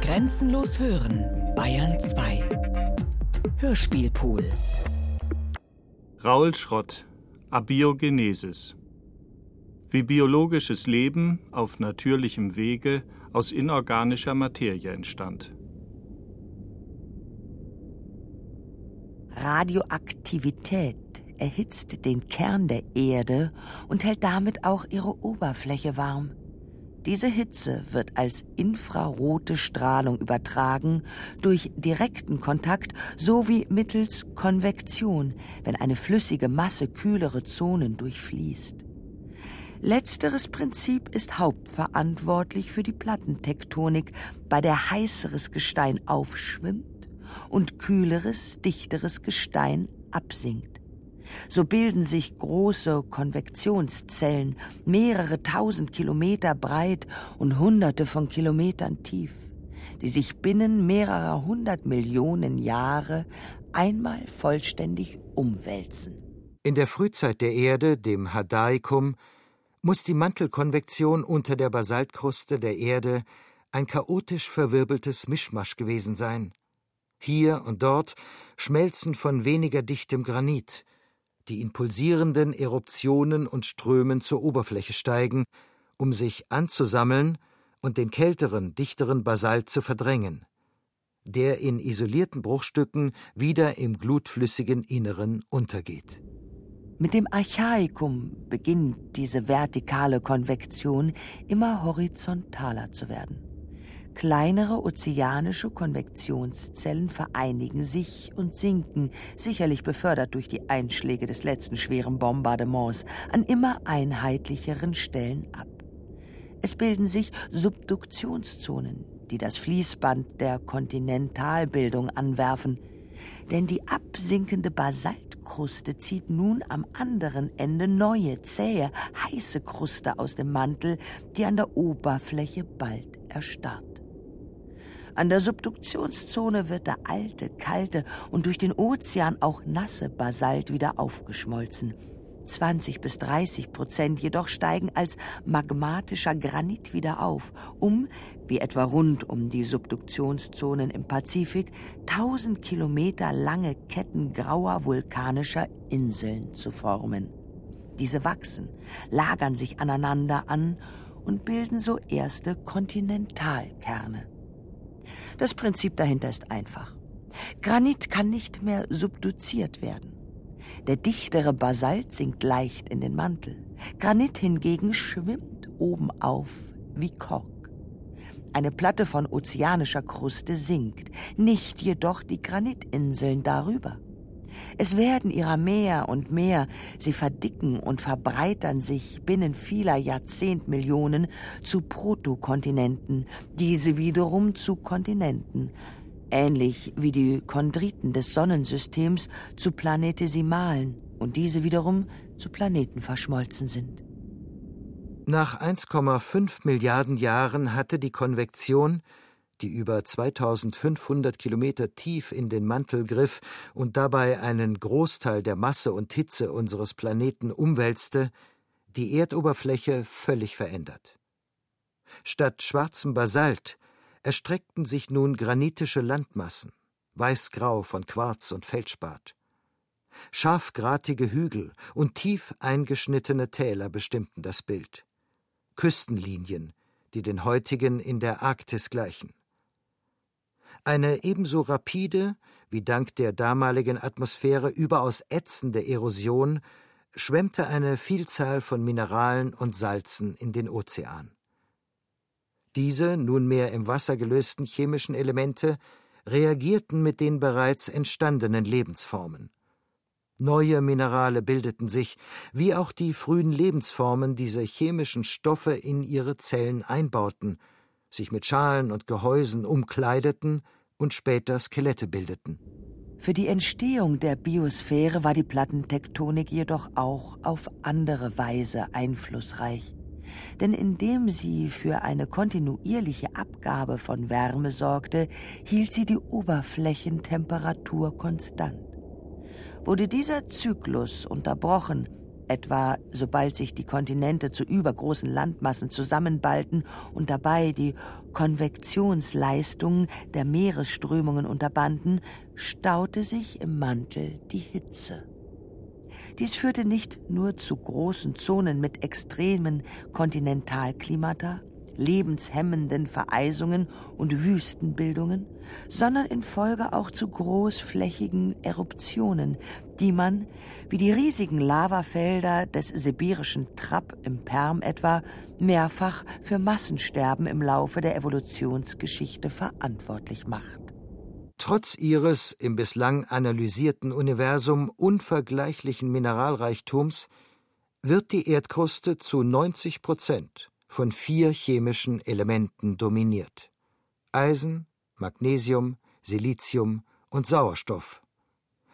Grenzenlos hören, Bayern 2. Hörspielpool. Raul Schrott, Abiogenesis. Wie biologisches Leben auf natürlichem Wege aus inorganischer Materie entstand. Radioaktivität erhitzt den Kern der Erde und hält damit auch ihre Oberfläche warm. Diese Hitze wird als infrarote Strahlung übertragen durch direkten Kontakt sowie mittels Konvektion, wenn eine flüssige Masse kühlere Zonen durchfließt. Letzteres Prinzip ist hauptverantwortlich für die Plattentektonik, bei der heißeres Gestein aufschwimmt und kühleres, dichteres Gestein absinkt. So bilden sich große Konvektionszellen, mehrere tausend Kilometer breit und hunderte von Kilometern tief, die sich binnen mehrerer hundert Millionen Jahre einmal vollständig umwälzen. In der Frühzeit der Erde, dem Hadaikum, muss die Mantelkonvektion unter der Basaltkruste der Erde ein chaotisch verwirbeltes Mischmasch gewesen sein. Hier und dort schmelzen von weniger dichtem Granit, die in pulsierenden Eruptionen und Strömen zur Oberfläche steigen, um sich anzusammeln und den kälteren, dichteren Basalt zu verdrängen, der in isolierten Bruchstücken wieder im glutflüssigen Inneren untergeht. Mit dem Archaikum beginnt diese vertikale Konvektion immer horizontaler zu werden. Kleinere ozeanische Konvektionszellen vereinigen sich und sinken, sicherlich befördert durch die Einschläge des letzten schweren Bombardements, an immer einheitlicheren Stellen ab. Es bilden sich Subduktionszonen, die das Fließband der Kontinentalbildung anwerfen, denn die absinkende Basaltkruste zieht nun am anderen Ende neue, zähe, heiße Kruste aus dem Mantel, die an der Oberfläche bald erstarrt. An der Subduktionszone wird der alte, kalte und durch den Ozean auch nasse Basalt wieder aufgeschmolzen. 20 bis 30 Prozent jedoch steigen als magmatischer Granit wieder auf, um, wie etwa rund um die Subduktionszonen im Pazifik, 1000 Kilometer lange Ketten grauer vulkanischer Inseln zu formen. Diese wachsen, lagern sich aneinander an und bilden so erste Kontinentalkerne. Das Prinzip dahinter ist einfach. Granit kann nicht mehr subduziert werden. Der dichtere Basalt sinkt leicht in den Mantel. Granit hingegen schwimmt oben auf wie Kork. Eine Platte von ozeanischer Kruste sinkt, nicht jedoch die Granitinseln darüber. Es werden ihrer mehr und mehr, sie verdicken und verbreitern sich binnen vieler Jahrzehntmillionen zu Protokontinenten, diese wiederum zu Kontinenten, ähnlich wie die Chondriten des Sonnensystems zu Planetesimalen und diese wiederum zu Planeten verschmolzen sind. Nach 1,5 Milliarden Jahren hatte die Konvektion die über 2500 Kilometer tief in den Mantel griff und dabei einen Großteil der Masse und Hitze unseres Planeten umwälzte, die Erdoberfläche völlig verändert. Statt schwarzem Basalt erstreckten sich nun granitische Landmassen, weißgrau von Quarz und Feldspat. Scharfgratige Hügel und tief eingeschnittene Täler bestimmten das Bild. Küstenlinien, die den heutigen in der Arktis gleichen. Eine ebenso rapide wie dank der damaligen Atmosphäre überaus ätzende Erosion schwemmte eine Vielzahl von Mineralen und Salzen in den Ozean. Diese nunmehr im Wasser gelösten chemischen Elemente reagierten mit den bereits entstandenen Lebensformen. Neue Minerale bildeten sich, wie auch die frühen Lebensformen diese chemischen Stoffe in ihre Zellen einbauten, sich mit Schalen und Gehäusen umkleideten und später Skelette bildeten. Für die Entstehung der Biosphäre war die Plattentektonik jedoch auch auf andere Weise einflussreich. Denn indem sie für eine kontinuierliche Abgabe von Wärme sorgte, hielt sie die Oberflächentemperatur konstant. Wurde dieser Zyklus unterbrochen, etwa sobald sich die Kontinente zu übergroßen Landmassen zusammenballten und dabei die Konvektionsleistungen der Meeresströmungen unterbanden, staute sich im Mantel die Hitze. Dies führte nicht nur zu großen Zonen mit extremen Kontinentalklimata, lebenshemmenden Vereisungen und Wüstenbildungen, sondern in Folge auch zu großflächigen Eruptionen, die man, wie die riesigen Lavafelder des sibirischen Trapp im Perm etwa, mehrfach für Massensterben im Laufe der Evolutionsgeschichte verantwortlich macht. Trotz ihres im bislang analysierten Universum unvergleichlichen Mineralreichtums wird die Erdkruste zu 90 Prozent von vier chemischen Elementen dominiert: Eisen, Magnesium, Silizium und Sauerstoff.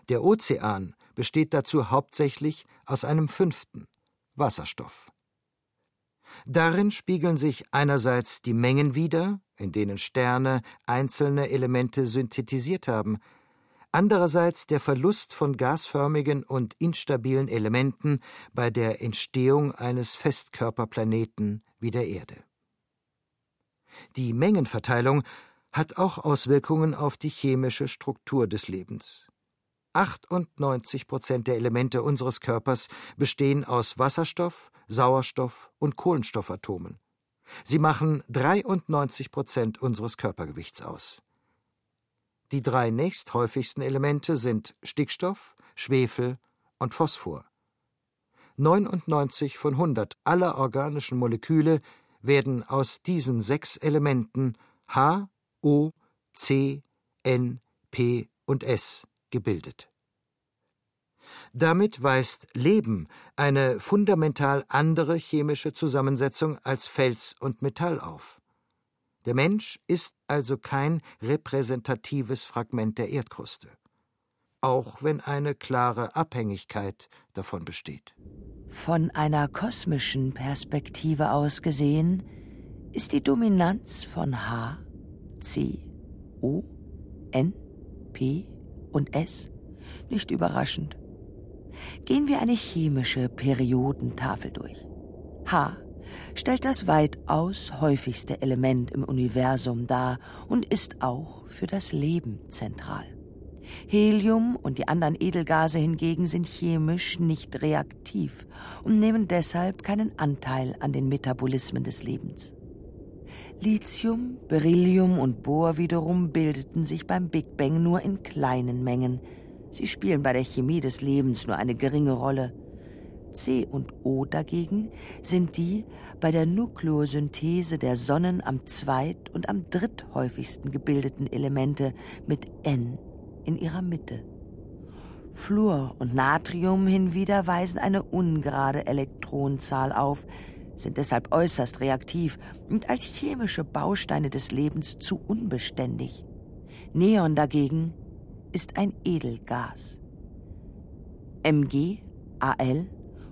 Der Ozean besteht dazu hauptsächlich aus einem fünften, Wasserstoff. Darin spiegeln sich einerseits die Mengen wider, in denen Sterne einzelne Elemente synthetisiert haben, andererseits der Verlust von gasförmigen und instabilen Elementen bei der Entstehung eines Festkörperplaneten wie der Erde. Die Mengenverteilung hat auch Auswirkungen auf die chemische Struktur des Lebens. 98 Prozent der Elemente unseres Körpers bestehen aus Wasserstoff, Sauerstoff und Kohlenstoffatomen. Sie machen 93 Prozent unseres Körpergewichts aus. Die drei nächsthäufigsten Elemente sind Stickstoff, Schwefel und Phosphor. 99 von 100 aller organischen Moleküle werden aus diesen sechs Elementen H, O, C, N, P und S gebildet. Damit weist Leben eine fundamental andere chemische Zusammensetzung als Fels und Metall auf. Der Mensch ist also kein repräsentatives Fragment der Erdkruste, auch wenn eine klare Abhängigkeit davon besteht. Von einer kosmischen Perspektive aus gesehen ist die Dominanz von H, C, O, N, P und S nicht überraschend. Gehen wir eine chemische Periodentafel durch. H stellt das weitaus häufigste Element im Universum dar und ist auch für das Leben zentral. Helium und die anderen Edelgase hingegen sind chemisch nicht reaktiv und nehmen deshalb keinen Anteil an den Metabolismen des Lebens. Lithium, Beryllium und Bohr wiederum bildeten sich beim Big Bang nur in kleinen Mengen. Sie spielen bei der Chemie des Lebens nur eine geringe Rolle. C und O dagegen sind die bei der Nukleosynthese der Sonnen am zweit- und am dritthäufigsten gebildeten Elemente mit N in ihrer Mitte. Fluor und Natrium hinwieder weisen eine ungerade Elektronenzahl auf, sind deshalb äußerst reaktiv und als chemische Bausteine des Lebens zu unbeständig. Neon dagegen ist ein Edelgas. Mg, Al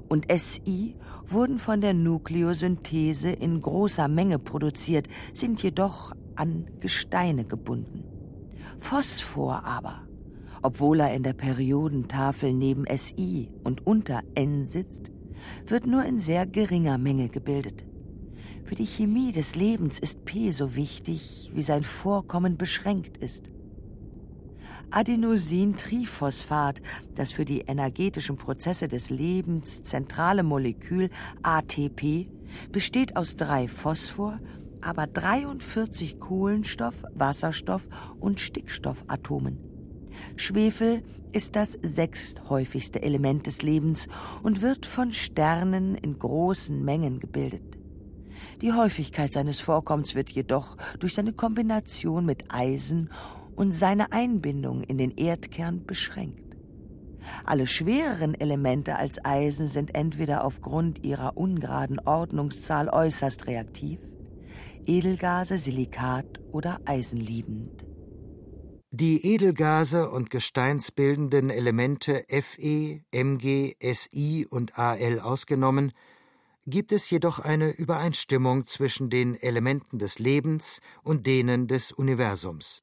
und Si wurden von der Nukleosynthese in großer Menge produziert, sind jedoch an Gesteine gebunden. Phosphor aber, obwohl er in der Periodentafel neben Si und unter N sitzt, wird nur in sehr geringer Menge gebildet. Für die Chemie des Lebens ist P so wichtig, wie sein Vorkommen beschränkt ist. Adenosintriphosphat, das für die energetischen Prozesse des Lebens zentrale Molekül ATP, besteht aus drei Phosphor, aber 43 Kohlenstoff-, Wasserstoff- und Stickstoffatomen. Schwefel ist das sechsthäufigste Element des Lebens und wird von Sternen in großen Mengen gebildet. Die Häufigkeit seines Vorkommens wird jedoch durch seine Kombination mit Eisen und seine Einbindung in den Erdkern beschränkt. Alle schwereren Elemente als Eisen sind entweder aufgrund ihrer ungeraden Ordnungszahl äußerst reaktiv, Edelgase, Silikat oder eisenliebend. Die Edelgase und gesteinsbildenden Elemente Fe, Mg, Si und Al ausgenommen, gibt es jedoch eine Übereinstimmung zwischen den Elementen des Lebens und denen des Universums.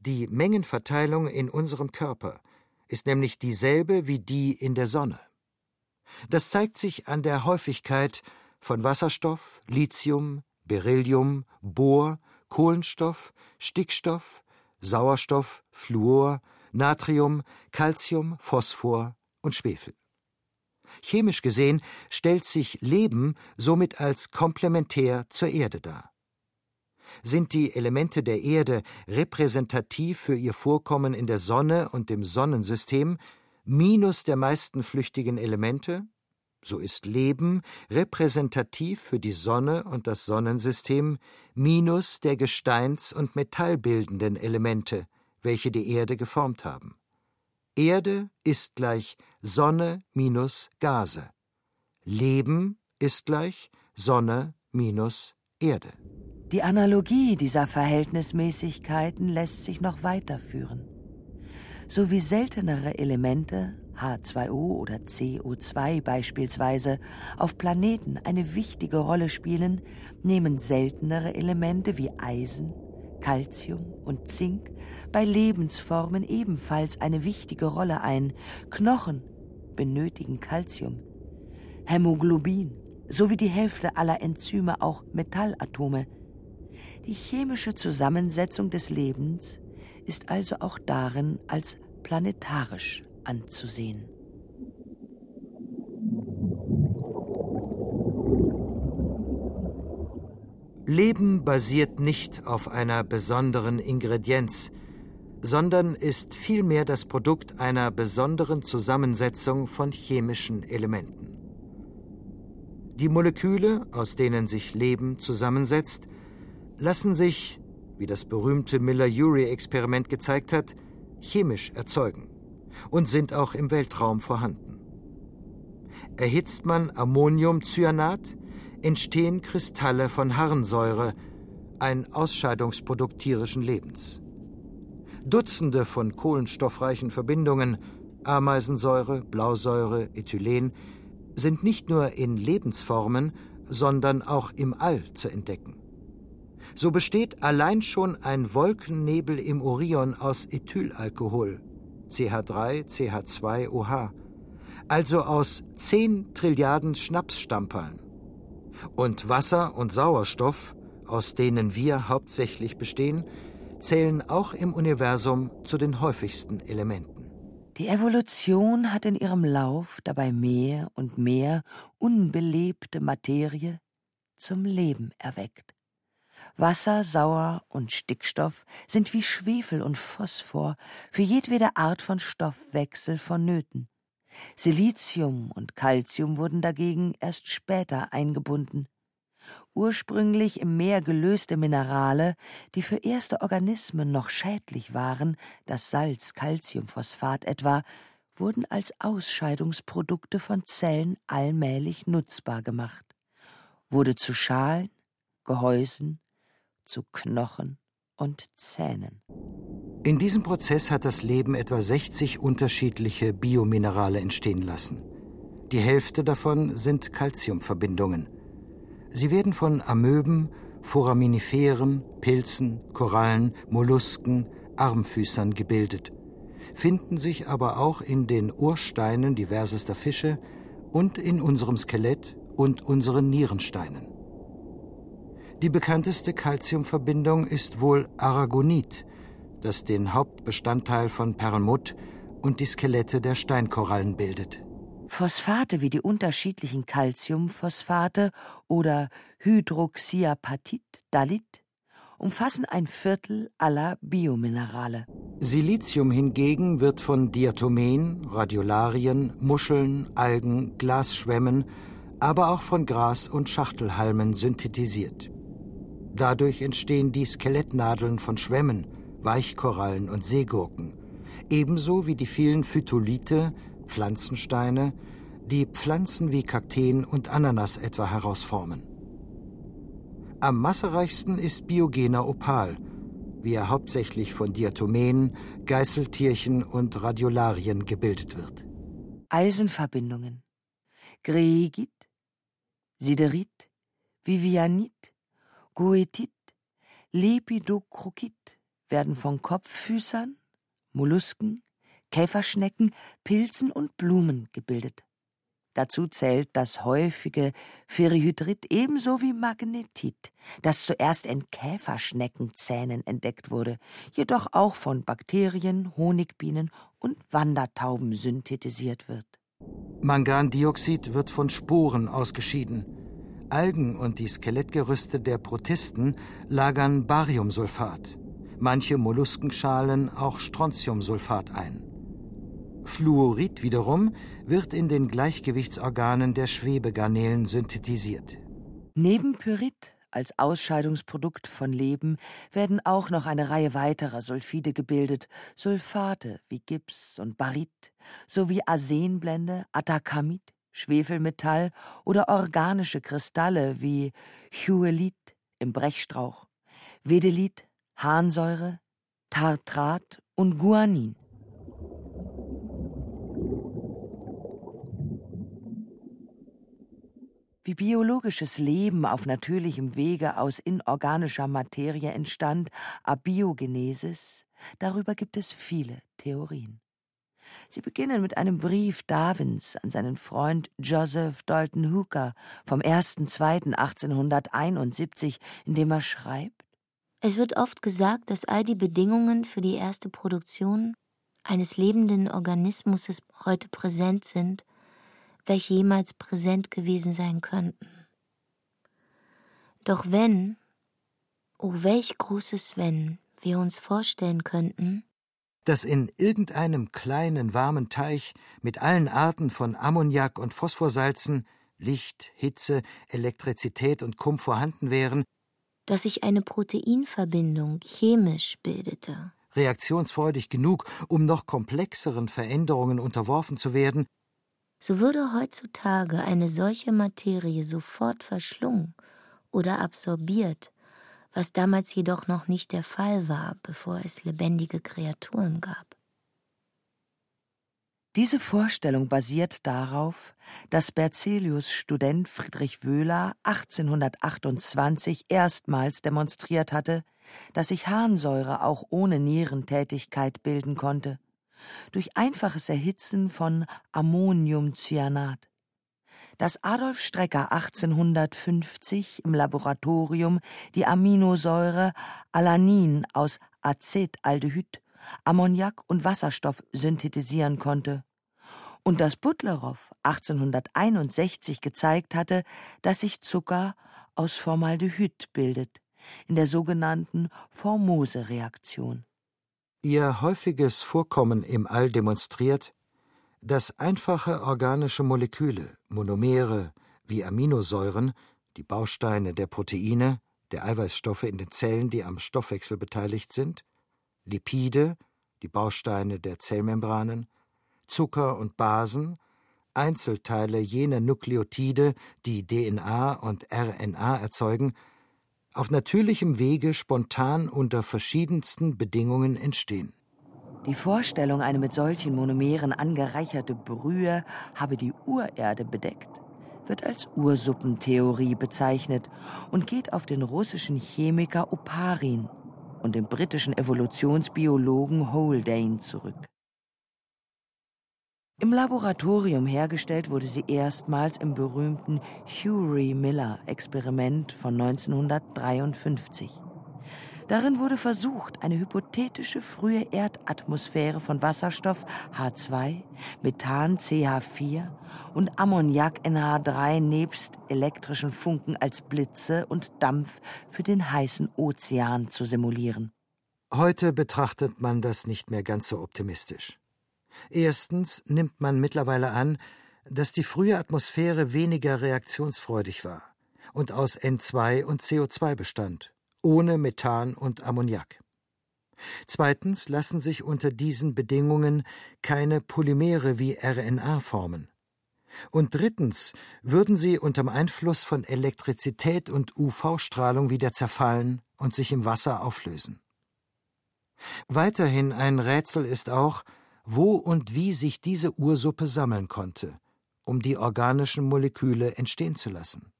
Die Mengenverteilung in unserem Körper ist nämlich dieselbe wie die in der Sonne. Das zeigt sich an der Häufigkeit von Wasserstoff, Lithium, Beryllium, Bohr, Kohlenstoff, Stickstoff, Sauerstoff, Fluor, Natrium, Calcium, Phosphor und Schwefel. Chemisch gesehen stellt sich Leben somit als komplementär zur Erde dar. Sind die Elemente der Erde repräsentativ für ihr Vorkommen in der Sonne und dem Sonnensystem, minus der meisten flüchtigen Elemente, so ist Leben repräsentativ für die Sonne und das Sonnensystem minus der gesteins- und metallbildenden Elemente, welche die Erde geformt haben. Erde ist gleich Sonne minus Gase. Leben ist gleich Sonne minus Erde. Die Analogie dieser Verhältnismäßigkeiten lässt sich noch weiterführen. So wie seltenere Elemente, H2O oder CO2 beispielsweise, auf Planeten eine wichtige Rolle spielen, nehmen seltenere Elemente wie Eisen, Calcium und Zink bei Lebensformen ebenfalls eine wichtige Rolle ein. Knochen benötigen Calcium, Hämoglobin sowie die Hälfte aller Enzyme auch Metallatome. Die chemische Zusammensetzung des Lebens ist also auch darin als planetarisch anzusehen. Leben basiert nicht auf einer besonderen Ingredienz, sondern ist vielmehr das Produkt einer besonderen Zusammensetzung von chemischen Elementen. Die Moleküle, aus denen sich Leben zusammensetzt, lassen sich, wie das berühmte Miller-Urey-Experiment gezeigt hat, chemisch erzeugen und sind auch im Weltraum vorhanden. Erhitzt man Ammoniumcyanat, entstehen Kristalle von Harnsäure, ein Ausscheidungsprodukt tierischen Lebens. Dutzende von kohlenstoffreichen Verbindungen, Ameisensäure, Blausäure, Ethylen, sind nicht nur in Lebensformen, sondern auch im All zu entdecken. So besteht allein schon ein Wolkennebel im Orion aus Ethylalkohol, CH3, CH2OH, also aus 10 Trilliarden Schnapsstamperln und Wasser und Sauerstoff, aus denen wir hauptsächlich bestehen, zählen auch im Universum zu den häufigsten Elementen. Die Evolution hat in ihrem Lauf dabei mehr und mehr unbelebte Materie zum Leben erweckt. Wasser, Sauer und Stickstoff sind wie Schwefel und Phosphor für jedwede Art von Stoffwechsel vonnöten. Silizium und Calcium wurden dagegen erst später eingebunden. Ursprünglich im Meer gelöste Minerale, die für erste Organismen noch schädlich waren, das Salz Calciumphosphat etwa, wurden als Ausscheidungsprodukte von Zellen allmählich nutzbar gemacht, wurde zu Schalen, Gehäusen, zu Knochen und Zähnen. In diesem Prozess hat das Leben etwa 60 unterschiedliche Biominerale entstehen lassen. Die Hälfte davon sind Calciumverbindungen. Sie werden von Amöben, Foraminiferen, Pilzen, Korallen, Mollusken, Armfüßern gebildet, finden sich aber auch in den Ursteinen diversester Fische und in unserem Skelett und unseren Nierensteinen. Die bekannteste Calciumverbindung ist wohl Aragonit, das den Hauptbestandteil von Perlmutt und die Skelette der Steinkorallen bildet. Phosphate wie die unterschiedlichen Calciumphosphate oder Hydroxyapatit, Dalit, umfassen ein Viertel aller Biominerale. Silizium hingegen wird von Diatomen, Radiolarien, Muscheln, Algen, Glasschwämmen, aber auch von Gras- und Schachtelhalmen synthetisiert. Dadurch entstehen die Skelettnadeln von Schwämmen, Weichkorallen und Seegurken, ebenso wie die vielen Phytolite, Pflanzensteine, die Pflanzen wie Kakteen und Ananas etwa herausformen. Am massereichsten ist biogener Opal, wie er hauptsächlich von Diatomen, Geißeltierchen und Radiolarien gebildet wird. Eisenverbindungen Greigit, Siderit, Vivianit, Goethit, Lepidocrokit werden von Kopffüßern, Mollusken, Käferschnecken, Pilzen und Blumen gebildet. Dazu zählt das häufige Ferrihydrit ebenso wie Magnetit, das zuerst in Käferschneckenzähnen entdeckt wurde, jedoch auch von Bakterien, Honigbienen und Wandertauben synthetisiert wird. Mangandioxid wird von Sporen ausgeschieden. Algen und die Skelettgerüste der Protisten lagern Bariumsulfat, manche Molluskenschalen auch Strontiumsulfat ein. Fluorid wiederum wird in den Gleichgewichtsorganen der Schwebegarnelen synthetisiert. Neben Pyrit als Ausscheidungsprodukt von Leben werden auch noch eine Reihe weiterer Sulfide gebildet, Sulfate wie Gips und Barit, sowie Arsenblende, Atacamid, Schwefelmetall oder organische Kristalle wie Chuelit im Brechstrauch, Vedelit, Harnsäure, Tartrat und Guanin. Wie biologisches Leben auf natürlichem Wege aus inorganischer Materie entstand, Abiogenesis, darüber gibt es viele Theorien. Sie beginnen mit einem Brief Darwins an seinen Freund Joseph Dalton Hooker vom 1.2.1871, in dem er schreibt: Es wird oft gesagt, dass all die Bedingungen für die erste Produktion eines lebenden Organismus heute präsent sind welche jemals präsent gewesen sein könnten. Doch wenn, oh welch großes Wenn, wir uns vorstellen könnten, dass in irgendeinem kleinen warmen Teich mit allen Arten von Ammoniak und Phosphorsalzen Licht, Hitze, Elektrizität und Kum vorhanden wären, dass sich eine Proteinverbindung chemisch bildete. Reaktionsfreudig genug, um noch komplexeren Veränderungen unterworfen zu werden, so würde heutzutage eine solche Materie sofort verschlungen oder absorbiert, was damals jedoch noch nicht der Fall war, bevor es lebendige Kreaturen gab. Diese Vorstellung basiert darauf, dass Berzelius Student Friedrich Wöhler 1828 erstmals demonstriert hatte, dass sich Harnsäure auch ohne Nierentätigkeit bilden konnte durch einfaches Erhitzen von Ammoniumcyanat. Dass Adolf Strecker 1850 im Laboratorium die Aminosäure Alanin aus Acetaldehyd, Ammoniak und Wasserstoff synthetisieren konnte. Und dass Butlerow 1861 gezeigt hatte, dass sich Zucker aus Formaldehyd bildet, in der sogenannten Formose-Reaktion. Ihr häufiges Vorkommen im All demonstriert, dass einfache organische Moleküle, Monomere wie Aminosäuren, die Bausteine der Proteine, der Eiweißstoffe in den Zellen, die am Stoffwechsel beteiligt sind, Lipide, die Bausteine der Zellmembranen, Zucker und Basen, Einzelteile jener Nukleotide, die DNA und RNA erzeugen, auf natürlichem Wege spontan unter verschiedensten Bedingungen entstehen. Die Vorstellung, eine mit solchen Monomeren angereicherte Brühe habe die Urerde bedeckt, wird als Ursuppentheorie bezeichnet und geht auf den russischen Chemiker Oparin und den britischen Evolutionsbiologen Haldane zurück. Im Laboratorium hergestellt wurde sie erstmals im berühmten Hury-Miller-Experiment von 1953. Darin wurde versucht, eine hypothetische frühe Erdatmosphäre von Wasserstoff H2, Methan CH4 und Ammoniak NH3 nebst elektrischen Funken als Blitze und Dampf für den heißen Ozean zu simulieren. Heute betrachtet man das nicht mehr ganz so optimistisch. Erstens nimmt man mittlerweile an, dass die frühe Atmosphäre weniger reaktionsfreudig war und aus N2 und CO2 bestand, ohne Methan und Ammoniak. Zweitens lassen sich unter diesen Bedingungen keine Polymere wie RNA formen. Und drittens würden sie unter Einfluss von Elektrizität und UV-Strahlung wieder zerfallen und sich im Wasser auflösen. Weiterhin ein Rätsel ist auch, wo und wie sich diese Ursuppe sammeln konnte, um die organischen Moleküle entstehen zu lassen.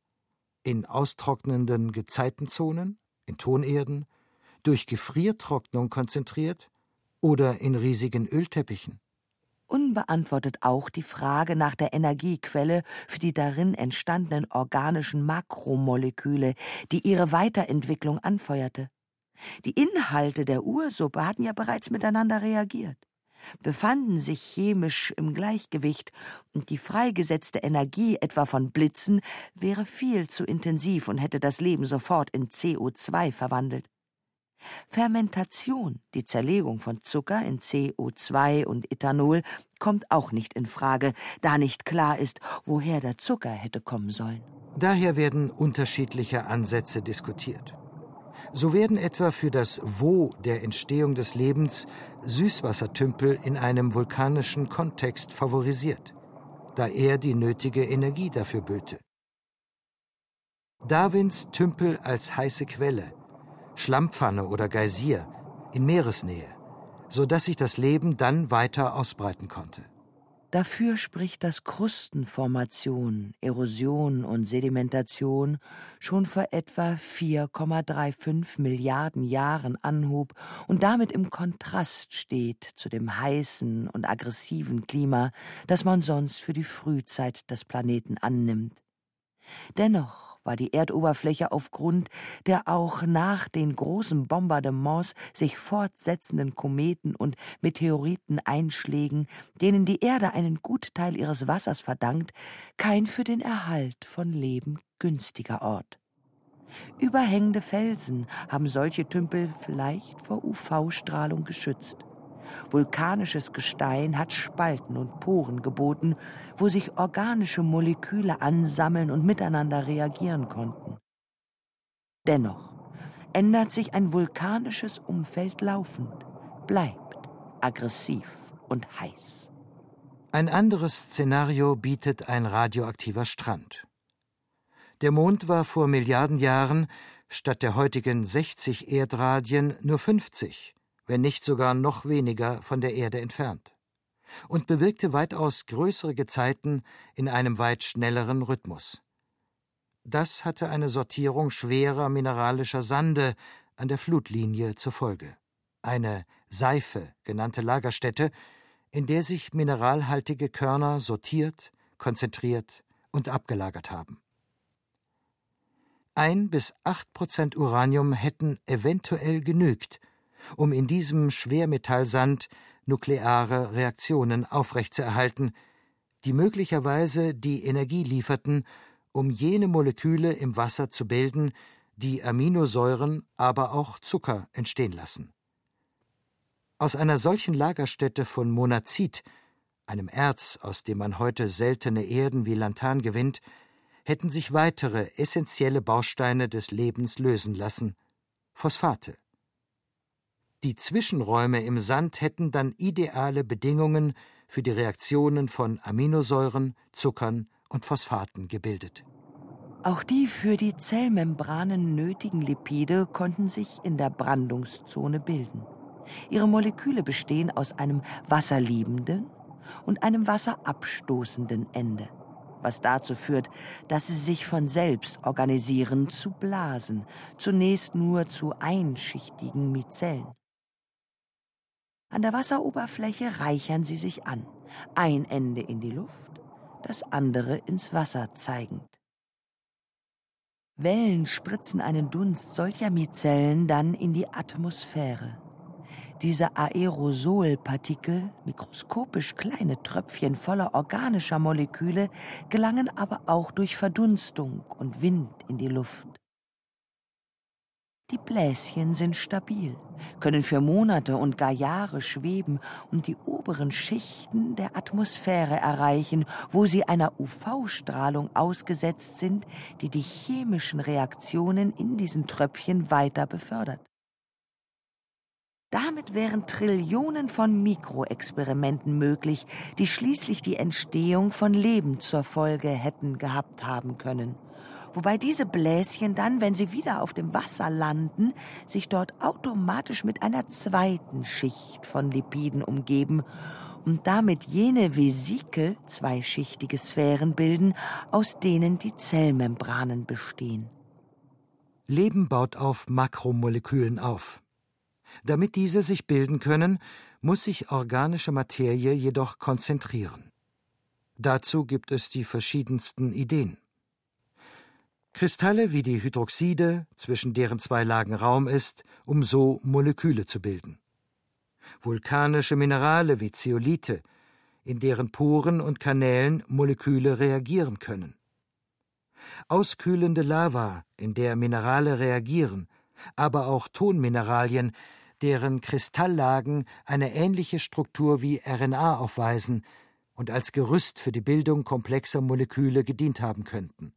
In austrocknenden Gezeitenzonen, in Tonerden, durch Gefriertrocknung konzentriert oder in riesigen Ölteppichen. unbeantwortet auch die Frage nach der Energiequelle für die darin entstandenen organischen Makromoleküle, die ihre Weiterentwicklung anfeuerte. Die Inhalte der Ursuppe hatten ja bereits miteinander reagiert, befanden sich chemisch im Gleichgewicht, und die freigesetzte Energie etwa von Blitzen wäre viel zu intensiv und hätte das Leben sofort in CO2 verwandelt. Fermentation, die Zerlegung von Zucker in CO2 und Ethanol, kommt auch nicht in Frage, da nicht klar ist, woher der Zucker hätte kommen sollen. Daher werden unterschiedliche Ansätze diskutiert. So werden etwa für das Wo der Entstehung des Lebens Süßwassertümpel in einem vulkanischen Kontext favorisiert, da er die nötige Energie dafür böte. Darwins Tümpel als heiße Quelle, Schlammpfanne oder Geysir in Meeresnähe, so dass sich das Leben dann weiter ausbreiten konnte. Dafür spricht, dass Krustenformation, Erosion und Sedimentation schon vor etwa 4,35 Milliarden Jahren anhub und damit im Kontrast steht zu dem heißen und aggressiven Klima, das man sonst für die Frühzeit des Planeten annimmt. Dennoch war die Erdoberfläche aufgrund der auch nach den großen Bombardements sich fortsetzenden Kometen und Meteoriteneinschlägen, denen die Erde einen Gutteil ihres Wassers verdankt, kein für den Erhalt von Leben günstiger Ort. Überhängende Felsen haben solche Tümpel vielleicht vor UV-Strahlung geschützt. Vulkanisches Gestein hat Spalten und Poren geboten, wo sich organische Moleküle ansammeln und miteinander reagieren konnten. Dennoch ändert sich ein vulkanisches Umfeld laufend, bleibt aggressiv und heiß. Ein anderes Szenario bietet ein radioaktiver Strand. Der Mond war vor Milliarden Jahren statt der heutigen 60 Erdradien nur 50 wenn nicht sogar noch weniger von der Erde entfernt, und bewirkte weitaus größere Gezeiten in einem weit schnelleren Rhythmus. Das hatte eine Sortierung schwerer mineralischer Sande an der Flutlinie zur Folge. Eine Seife genannte Lagerstätte, in der sich mineralhaltige Körner sortiert, konzentriert und abgelagert haben. Ein bis acht Prozent Uranium hätten eventuell genügt, um in diesem Schwermetallsand nukleare Reaktionen aufrechtzuerhalten, die möglicherweise die Energie lieferten, um jene Moleküle im Wasser zu bilden, die Aminosäuren, aber auch Zucker entstehen lassen. Aus einer solchen Lagerstätte von Monazit, einem Erz, aus dem man heute seltene Erden wie Lantan gewinnt, hätten sich weitere essentielle Bausteine des Lebens lösen lassen Phosphate. Die Zwischenräume im Sand hätten dann ideale Bedingungen für die Reaktionen von Aminosäuren, Zuckern und Phosphaten gebildet. Auch die für die Zellmembranen nötigen Lipide konnten sich in der Brandungszone bilden. Ihre Moleküle bestehen aus einem wasserliebenden und einem wasserabstoßenden Ende, was dazu führt, dass sie sich von selbst organisieren zu Blasen, zunächst nur zu einschichtigen Mizellen. An der Wasseroberfläche reichern sie sich an, ein Ende in die Luft, das andere ins Wasser zeigend. Wellen spritzen einen Dunst solcher Mizellen dann in die Atmosphäre. Diese Aerosolpartikel, mikroskopisch kleine Tröpfchen voller organischer Moleküle, gelangen aber auch durch Verdunstung und Wind in die Luft. Die Bläschen sind stabil, können für Monate und gar Jahre schweben und die oberen Schichten der Atmosphäre erreichen, wo sie einer UV-Strahlung ausgesetzt sind, die die chemischen Reaktionen in diesen Tröpfchen weiter befördert. Damit wären Trillionen von Mikroexperimenten möglich, die schließlich die Entstehung von Leben zur Folge hätten gehabt haben können wobei diese Bläschen dann, wenn sie wieder auf dem Wasser landen, sich dort automatisch mit einer zweiten Schicht von Lipiden umgeben und damit jene Vesikel, zweischichtige Sphären bilden, aus denen die Zellmembranen bestehen. Leben baut auf Makromolekülen auf. Damit diese sich bilden können, muss sich organische Materie jedoch konzentrieren. Dazu gibt es die verschiedensten Ideen. Kristalle wie die Hydroxide, zwischen deren zwei Lagen Raum ist, um so Moleküle zu bilden. Vulkanische Minerale wie Zeolite, in deren Poren und Kanälen Moleküle reagieren können. Auskühlende Lava, in der Minerale reagieren, aber auch Tonmineralien, deren Kristalllagen eine ähnliche Struktur wie RNA aufweisen und als Gerüst für die Bildung komplexer Moleküle gedient haben könnten.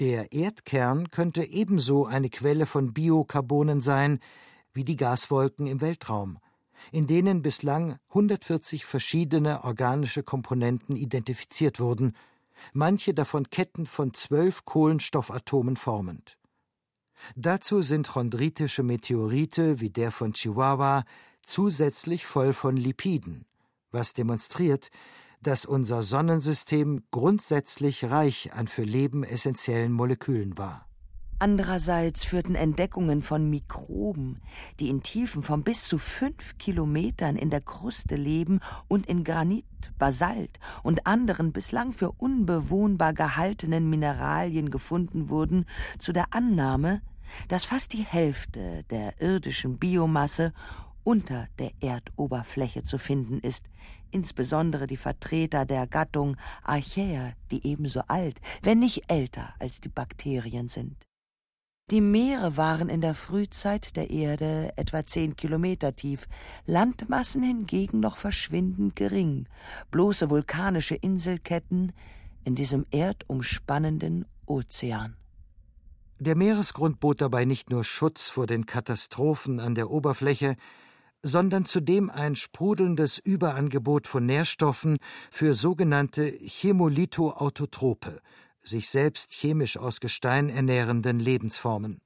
Der Erdkern könnte ebenso eine Quelle von Biokarbonen sein wie die Gaswolken im Weltraum, in denen bislang 140 verschiedene organische Komponenten identifiziert wurden, manche davon Ketten von zwölf Kohlenstoffatomen formend. Dazu sind chondritische Meteorite wie der von Chihuahua zusätzlich voll von Lipiden, was demonstriert, dass unser Sonnensystem grundsätzlich reich an für Leben essentiellen Molekülen war. Andererseits führten Entdeckungen von Mikroben, die in Tiefen von bis zu fünf Kilometern in der Kruste leben und in Granit, Basalt und anderen bislang für unbewohnbar gehaltenen Mineralien gefunden wurden, zu der Annahme, dass fast die Hälfte der irdischen Biomasse unter der Erdoberfläche zu finden ist, insbesondere die Vertreter der Gattung Archaea, die ebenso alt, wenn nicht älter als die Bakterien sind. Die Meere waren in der Frühzeit der Erde etwa zehn Kilometer tief, Landmassen hingegen noch verschwindend gering, bloße vulkanische Inselketten in diesem erdumspannenden Ozean. Der Meeresgrund bot dabei nicht nur Schutz vor den Katastrophen an der Oberfläche, sondern zudem ein sprudelndes Überangebot von Nährstoffen für sogenannte Chemolithoautotrope, sich selbst chemisch aus Gestein ernährenden Lebensformen.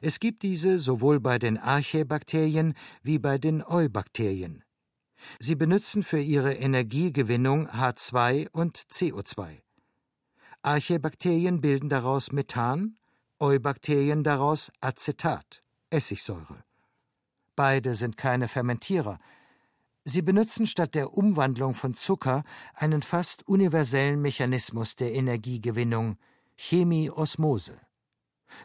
Es gibt diese sowohl bei den Archaebakterien wie bei den Eubakterien. Sie benutzen für ihre Energiegewinnung H2 und CO2. Archaebakterien bilden daraus Methan, Eubakterien daraus Acetat, Essigsäure. Beide sind keine Fermentierer. Sie benutzen statt der Umwandlung von Zucker einen fast universellen Mechanismus der Energiegewinnung, Chemie-Osmose.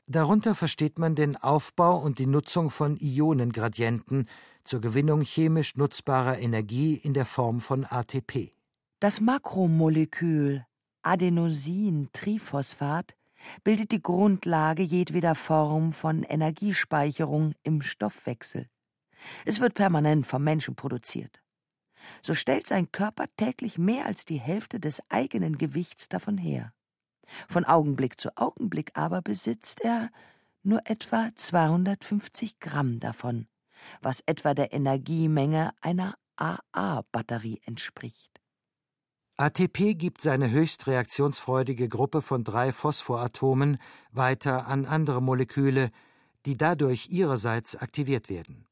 Darunter versteht man den Aufbau und die Nutzung von Ionengradienten zur Gewinnung chemisch nutzbarer Energie in der Form von ATP. Das Makromolekül Adenosin-Triphosphat bildet die Grundlage jedweder Form von Energiespeicherung im Stoffwechsel. Es wird permanent vom Menschen produziert. So stellt sein Körper täglich mehr als die Hälfte des eigenen Gewichts davon her. Von Augenblick zu Augenblick aber besitzt er nur etwa 250 Gramm davon, was etwa der Energiemenge einer AA-Batterie entspricht. ATP gibt seine höchst reaktionsfreudige Gruppe von drei Phosphoratomen weiter an andere Moleküle, die dadurch ihrerseits aktiviert werden.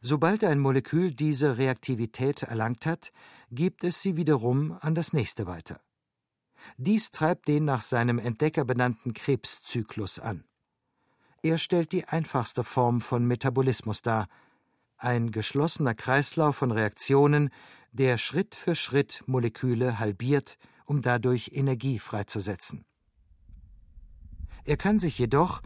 Sobald ein Molekül diese Reaktivität erlangt hat, gibt es sie wiederum an das nächste weiter. Dies treibt den nach seinem Entdecker benannten Krebszyklus an. Er stellt die einfachste Form von Metabolismus dar, ein geschlossener Kreislauf von Reaktionen, der Schritt für Schritt Moleküle halbiert, um dadurch Energie freizusetzen. Er kann sich jedoch,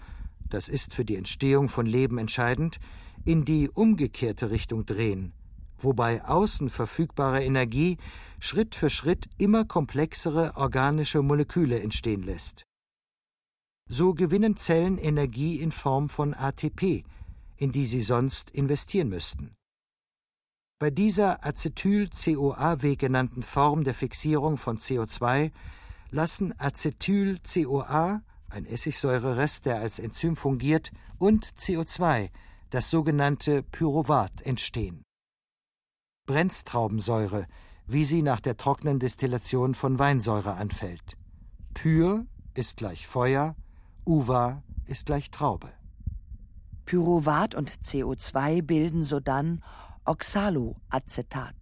das ist für die Entstehung von Leben entscheidend, in die umgekehrte Richtung drehen, wobei außen verfügbare Energie Schritt für Schritt immer komplexere organische Moleküle entstehen lässt. So gewinnen Zellen Energie in Form von ATP, in die sie sonst investieren müssten. Bei dieser Acetyl-CoA-Weg genannten Form der Fixierung von CO2 lassen Acetyl-CoA, ein Essigsäurerest, der als Enzym fungiert, und CO2 das sogenannte Pyruvat entstehen. Brennstraubensäure, wie sie nach der trockenen Destillation von Weinsäure anfällt. Pyr ist gleich Feuer, Uva ist gleich Traube. Pyruvat und CO2 bilden sodann Oxaloacetat,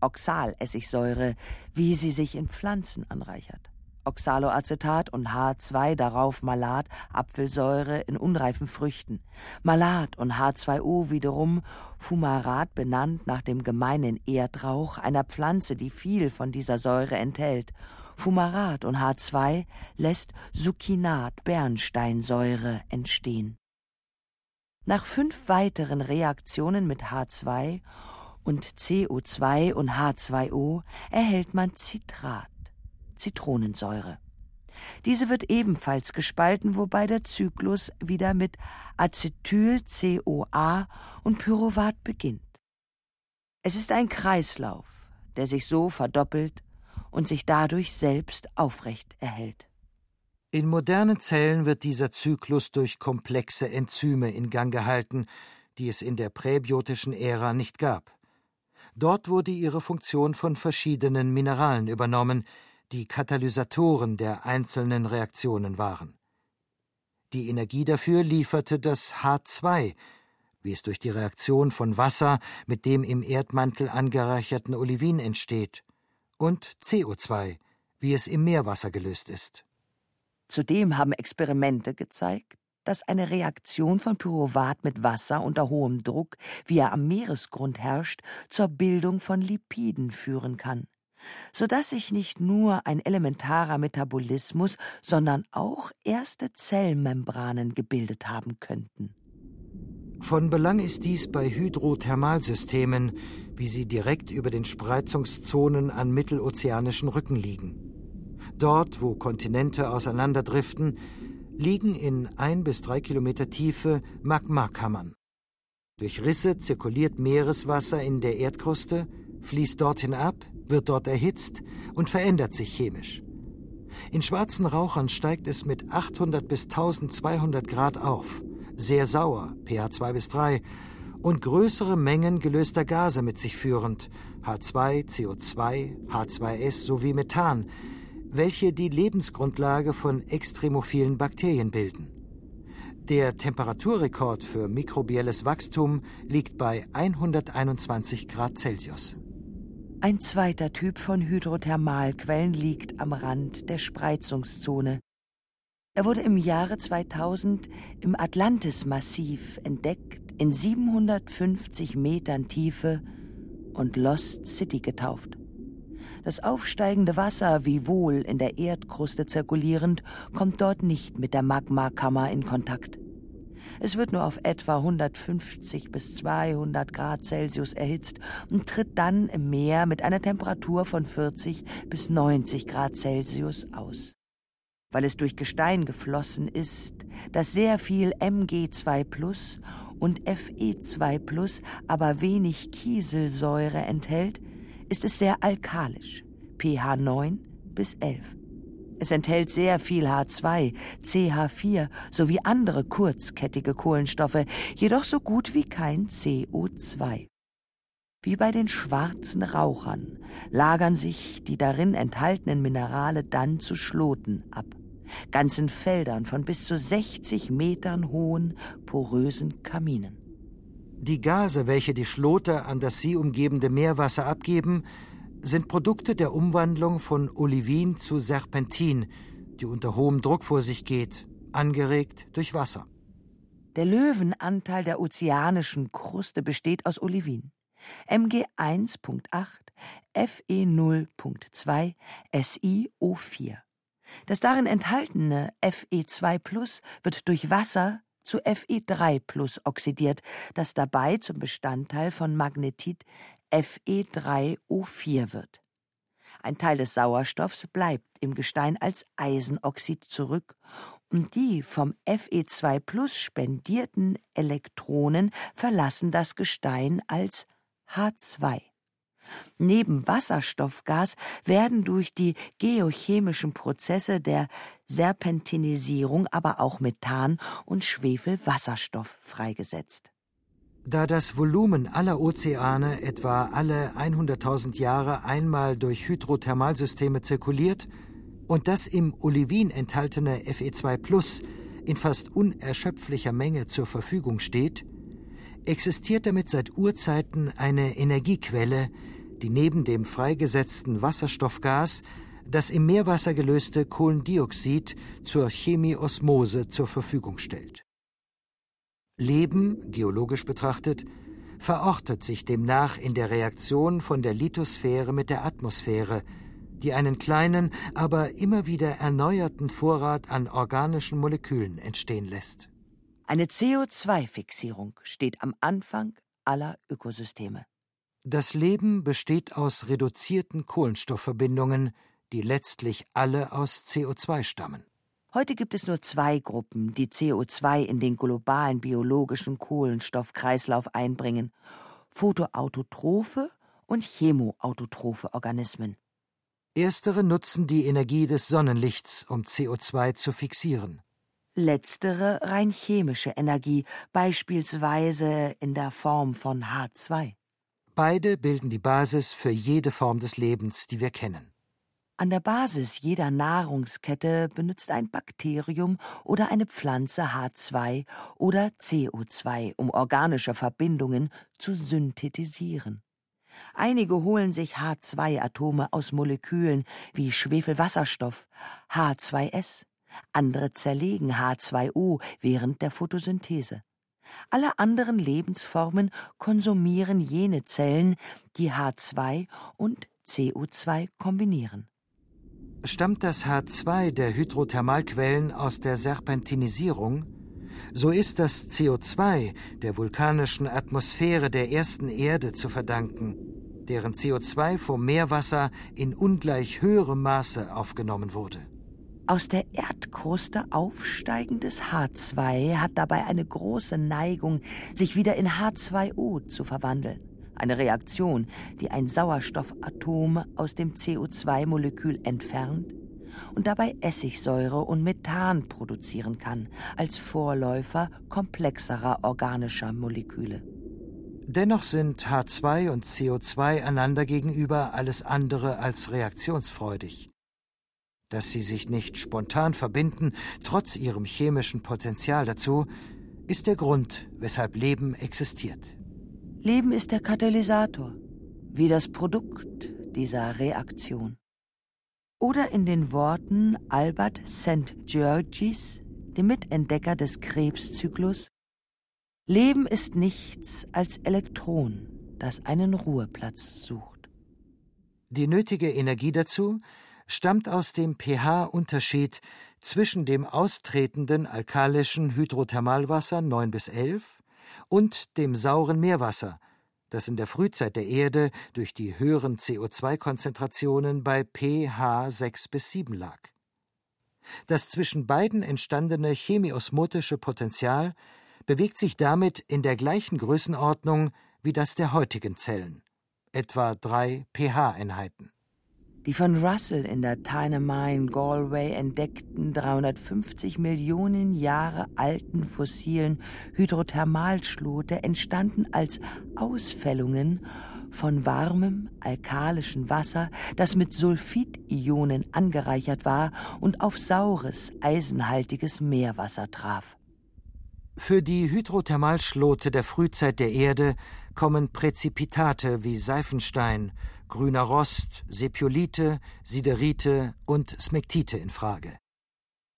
Oxalessigsäure, wie sie sich in Pflanzen anreichert. Oxaloacetat und H2 darauf Malat, Apfelsäure in unreifen Früchten. Malat und H2O wiederum Fumarat benannt nach dem gemeinen Erdrauch einer Pflanze, die viel von dieser Säure enthält. Fumarat und H2 lässt Succinat Bernsteinsäure entstehen. Nach fünf weiteren Reaktionen mit H2 und CO2 und H2O erhält man Citrat, Zitronensäure. Diese wird ebenfalls gespalten, wobei der Zyklus wieder mit Acetyl-CoA und Pyruvat beginnt. Es ist ein Kreislauf, der sich so verdoppelt und sich dadurch selbst aufrecht erhält. In modernen Zellen wird dieser Zyklus durch komplexe Enzyme in Gang gehalten, die es in der präbiotischen Ära nicht gab. Dort wurde ihre Funktion von verschiedenen Mineralen übernommen, die Katalysatoren der einzelnen Reaktionen waren. Die Energie dafür lieferte das H2, wie es durch die Reaktion von Wasser mit dem im Erdmantel angereicherten Olivin entsteht, und CO2, wie es im Meerwasser gelöst ist. Zudem haben Experimente gezeigt, dass eine Reaktion von Pyruvat mit Wasser unter hohem Druck, wie er am Meeresgrund herrscht, zur Bildung von Lipiden führen kann, so dass sich nicht nur ein elementarer Metabolismus, sondern auch erste Zellmembranen gebildet haben könnten. Von Belang ist dies bei Hydrothermalsystemen, wie sie direkt über den Spreizungszonen an mittelozeanischen Rücken liegen. Dort, wo Kontinente auseinanderdriften, liegen in ein bis drei Kilometer Tiefe Magmakammern. Durch Risse zirkuliert Meereswasser in der Erdkruste, fließt dorthin ab, wird dort erhitzt und verändert sich chemisch. In schwarzen Rauchern steigt es mit 800 bis 1200 Grad auf, sehr sauer, pH 2 bis 3, und größere Mengen gelöster Gase mit sich führend, H2, CO2, H2S sowie Methan, welche die Lebensgrundlage von extremophilen Bakterien bilden. Der Temperaturrekord für mikrobielles Wachstum liegt bei 121 Grad Celsius. Ein zweiter Typ von Hydrothermalquellen liegt am Rand der Spreizungszone. Er wurde im Jahre 2000 im Atlantis-Massiv entdeckt, in 750 Metern Tiefe und Lost City getauft. Das aufsteigende Wasser, wie wohl in der Erdkruste zirkulierend, kommt dort nicht mit der Magmakammer in Kontakt. Es wird nur auf etwa 150 bis 200 Grad Celsius erhitzt und tritt dann im Meer mit einer Temperatur von 40 bis 90 Grad Celsius aus. Weil es durch Gestein geflossen ist, das sehr viel Mg2 plus und Fe2 plus, aber wenig Kieselsäure enthält, ist es sehr alkalisch, pH 9 bis 11. Es enthält sehr viel H2, CH4 sowie andere kurzkettige Kohlenstoffe, jedoch so gut wie kein CO2. Wie bei den schwarzen Rauchern lagern sich die darin enthaltenen Minerale dann zu Schloten ab, ganzen Feldern von bis zu 60 Metern hohen, porösen Kaminen. Die Gase, welche die Schlote an das sie umgebende Meerwasser abgeben, sind Produkte der Umwandlung von Olivin zu Serpentin, die unter hohem Druck vor sich geht, angeregt durch Wasser. Der Löwenanteil der ozeanischen Kruste besteht aus Olivin. Mg 1.8, Fe 0.2, SiO4. Das darin enthaltene Fe2 wird durch Wasser zu Fe3 oxidiert, das dabei zum Bestandteil von Magnetit Fe3O4 wird. Ein Teil des Sauerstoffs bleibt im Gestein als Eisenoxid zurück und die vom Fe2 spendierten Elektronen verlassen das Gestein als H2. Neben Wasserstoffgas werden durch die geochemischen Prozesse der Serpentinisierung aber auch Methan und Schwefelwasserstoff freigesetzt. Da das Volumen aller Ozeane etwa alle 100.000 Jahre einmal durch Hydrothermalsysteme zirkuliert und das im Olivin enthaltene Fe2 in fast unerschöpflicher Menge zur Verfügung steht, existiert damit seit Urzeiten eine Energiequelle, die neben dem freigesetzten Wasserstoffgas das im Meerwasser gelöste Kohlendioxid zur Chemieosmose zur Verfügung stellt. Leben, geologisch betrachtet, verortet sich demnach in der Reaktion von der Lithosphäre mit der Atmosphäre, die einen kleinen, aber immer wieder erneuerten Vorrat an organischen Molekülen entstehen lässt. Eine CO2-Fixierung steht am Anfang aller Ökosysteme. Das Leben besteht aus reduzierten Kohlenstoffverbindungen, die letztlich alle aus CO2 stammen. Heute gibt es nur zwei Gruppen, die CO2 in den globalen biologischen Kohlenstoffkreislauf einbringen: photoautotrophe und chemoautotrophe Organismen. Erstere nutzen die Energie des Sonnenlichts, um CO2 zu fixieren. Letztere rein chemische Energie, beispielsweise in der Form von H2. Beide bilden die Basis für jede Form des Lebens, die wir kennen. An der Basis jeder Nahrungskette benutzt ein Bakterium oder eine Pflanze H2 oder CO2, um organische Verbindungen zu synthetisieren. Einige holen sich H2-Atome aus Molekülen wie Schwefelwasserstoff, H2S, andere zerlegen H2O während der Photosynthese. Alle anderen Lebensformen konsumieren jene Zellen, die H2 und CO2 kombinieren. Stammt das H2 der Hydrothermalquellen aus der Serpentinisierung, so ist das CO2 der vulkanischen Atmosphäre der ersten Erde zu verdanken, deren CO2 vom Meerwasser in ungleich höherem Maße aufgenommen wurde. Aus der Erdkruste aufsteigendes H2 hat dabei eine große Neigung, sich wieder in H2O zu verwandeln eine Reaktion, die ein Sauerstoffatom aus dem CO2-Molekül entfernt und dabei Essigsäure und Methan produzieren kann, als Vorläufer komplexerer organischer Moleküle. Dennoch sind H2 und CO2 einander gegenüber alles andere als reaktionsfreudig. Dass sie sich nicht spontan verbinden, trotz ihrem chemischen Potenzial dazu, ist der Grund, weshalb Leben existiert. Leben ist der Katalysator, wie das Produkt dieser Reaktion. Oder in den Worten Albert St. Georgis, dem Mitentdecker des Krebszyklus, Leben ist nichts als Elektron, das einen Ruheplatz sucht. Die nötige Energie dazu stammt aus dem pH-Unterschied zwischen dem austretenden alkalischen Hydrothermalwasser 9 bis 11 und dem sauren Meerwasser, das in der Frühzeit der Erde durch die höheren CO2-Konzentrationen bei pH 6 bis 7 lag. Das zwischen beiden entstandene chemiosmotische Potential bewegt sich damit in der gleichen Größenordnung wie das der heutigen Zellen, etwa drei pH-Einheiten. Die von Russell in der Tynemine Galway entdeckten 350 Millionen Jahre alten fossilen Hydrothermalschlote entstanden als Ausfällungen von warmem alkalischen Wasser, das mit Sulfidionen angereichert war und auf saures, eisenhaltiges Meerwasser traf. Für die Hydrothermalschlote der Frühzeit der Erde kommen Präzipitate wie Seifenstein, grüner Rost, Sepiolite, Siderite und Smektite in Frage.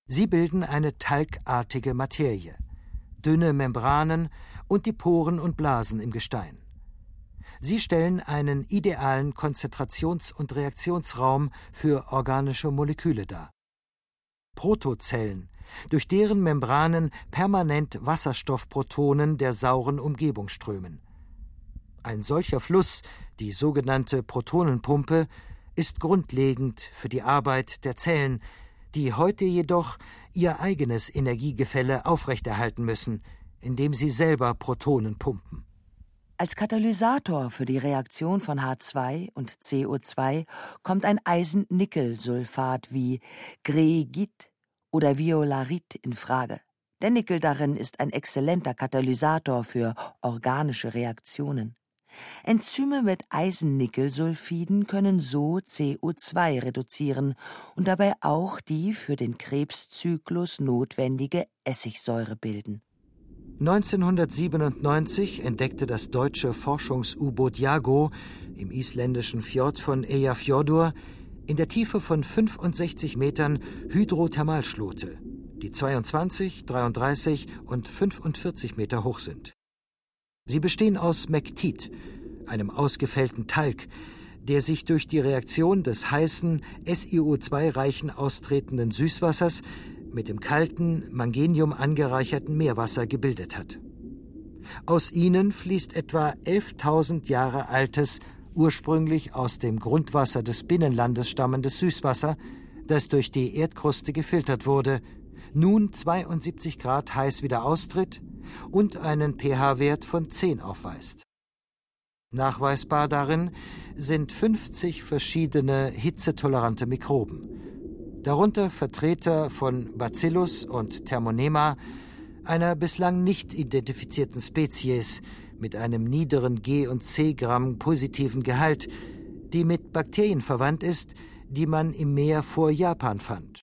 Sie bilden eine talgartige Materie, dünne Membranen und die Poren und Blasen im Gestein. Sie stellen einen idealen Konzentrations- und Reaktionsraum für organische Moleküle dar. Protozellen, durch deren Membranen permanent Wasserstoffprotonen der sauren Umgebung strömen. Ein solcher Fluss, die sogenannte Protonenpumpe, ist grundlegend für die Arbeit der Zellen, die heute jedoch ihr eigenes Energiegefälle aufrechterhalten müssen, indem sie selber Protonen pumpen. Als Katalysator für die Reaktion von H2 und CO2 kommt ein Eisen-Nickel-Sulfat wie Greigit oder Violarit in Frage. Der Nickel darin ist ein exzellenter Katalysator für organische Reaktionen. Enzyme mit Eisennickelsulfiden können so CO2 reduzieren und dabei auch die für den Krebszyklus notwendige Essigsäure bilden. 1997 entdeckte das deutsche Forschungs-U-Boot Jago im isländischen Fjord von Eyjafjordur in der Tiefe von 65 Metern Hydrothermalschlote, die 22, 33 und 45 Meter hoch sind. Sie bestehen aus Mektit, einem ausgefällten Talg, der sich durch die Reaktion des heißen, SiO2-reichen austretenden Süßwassers mit dem kalten, Mangenium angereicherten Meerwasser gebildet hat. Aus ihnen fließt etwa 11.000 Jahre altes, ursprünglich aus dem Grundwasser des Binnenlandes stammendes Süßwasser, das durch die Erdkruste gefiltert wurde, nun 72 Grad heiß wieder austritt und einen pH-Wert von 10 aufweist. Nachweisbar darin sind 50 verschiedene hitzetolerante Mikroben, darunter Vertreter von Bacillus und Thermonema, einer bislang nicht identifizierten Spezies mit einem niederen G- und C-Gramm positiven Gehalt, die mit Bakterien verwandt ist, die man im Meer vor Japan fand.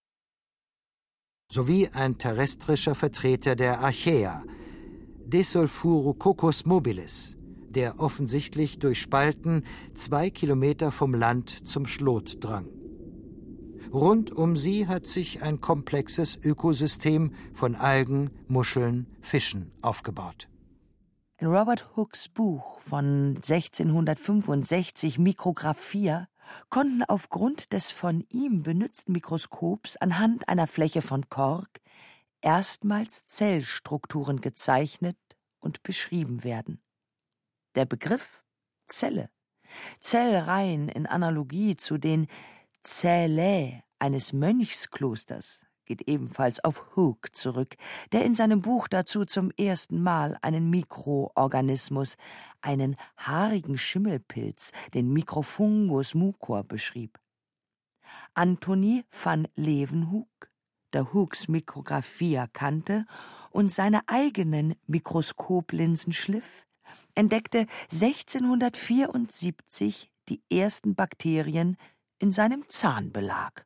Sowie ein terrestrischer Vertreter der Archaea, Desulfurococcus mobilis, der offensichtlich durch Spalten zwei Kilometer vom Land zum Schlot drang. Rund um sie hat sich ein komplexes Ökosystem von Algen, Muscheln, Fischen aufgebaut. In Robert Hooks Buch von 1665 Mikrographia konnten aufgrund des von ihm benützten Mikroskops anhand einer Fläche von Kork erstmals Zellstrukturen gezeichnet und beschrieben werden. Der Begriff Zelle, Zellreihen in Analogie zu den Cellae eines Mönchsklosters geht ebenfalls auf Hooke zurück, der in seinem Buch dazu zum ersten Mal einen Mikroorganismus, einen haarigen Schimmelpilz, den Microfungus mucor, beschrieb. Anthony van Leeuwenhoek, der Hookes Mikrographie kannte und seine eigenen Mikroskoplinsen schliff, entdeckte 1674 die ersten Bakterien in seinem Zahnbelag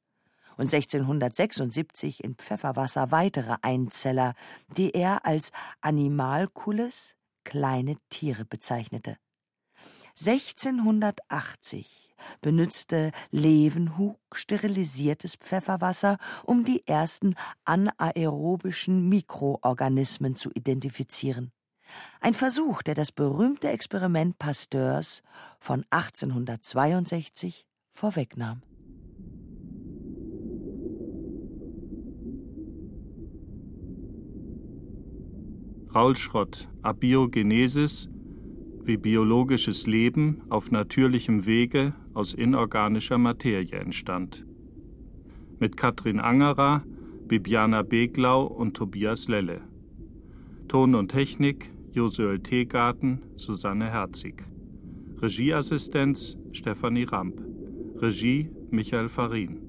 und 1676 in Pfefferwasser weitere Einzeller, die er als Animalculles, kleine Tiere bezeichnete. 1680 benützte Leeuwenhoek sterilisiertes Pfefferwasser, um die ersten anaerobischen Mikroorganismen zu identifizieren. Ein Versuch, der das berühmte Experiment Pasteurs von 1862 vorwegnahm. Raul Schrott, Abiogenesis, wie biologisches Leben auf natürlichem Wege aus inorganischer Materie entstand. Mit Katrin Angerer, Bibiana Beglau und Tobias Lelle. Ton und Technik Josuel Teegarten, Susanne Herzig. Regieassistenz Stefanie Ramp. Regie Michael Farin.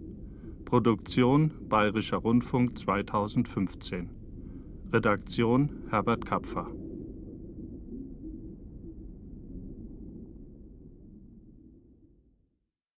Produktion Bayerischer Rundfunk 2015. Redaktion Herbert Kapfer